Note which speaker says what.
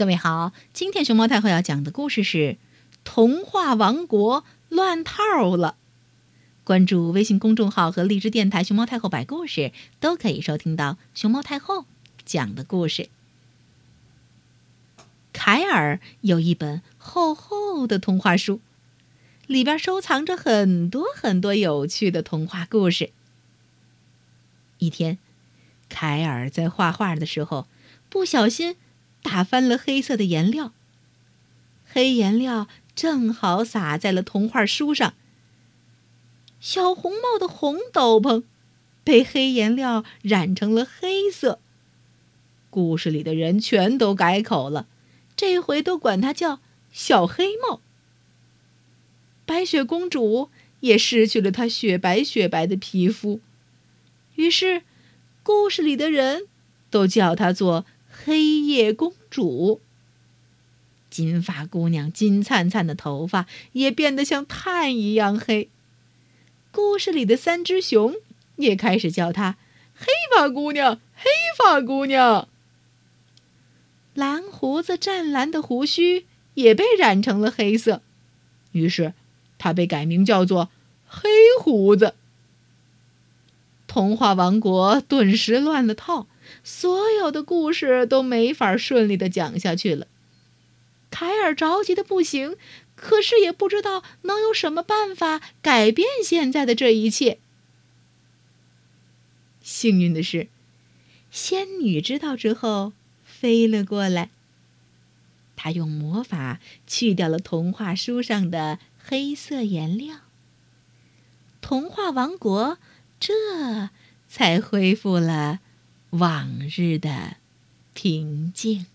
Speaker 1: 各位好，今天熊猫太后要讲的故事是《童话王国乱套了》。关注微信公众号和荔枝电台“熊猫太后摆故事”，都可以收听到熊猫太后讲的故事。凯尔有一本厚厚的童话书，里边收藏着很多很多有趣的童话故事。一天，凯尔在画画的时候，不小心。打翻了黑色的颜料，黑颜料正好洒在了童话书上。小红帽的红斗篷被黑颜料染成了黑色。故事里的人全都改口了，这回都管他叫小黑帽。白雪公主也失去了她雪白雪白的皮肤，于是故事里的人都叫她做。黑夜公主，金发姑娘金灿灿的头发也变得像炭一样黑。故事里的三只熊也开始叫她“黑发姑娘”，“黑发姑娘”。蓝胡子湛蓝的胡须也被染成了黑色，于是她被改名叫做“黑胡子”。童话王国顿时乱了套。所有的故事都没法顺利的讲下去了。凯尔着急的不行，可是也不知道能有什么办法改变现在的这一切。幸运的是，仙女知道之后飞了过来。她用魔法去掉了童话书上的黑色颜料，童话王国这才恢复了。往日的平静。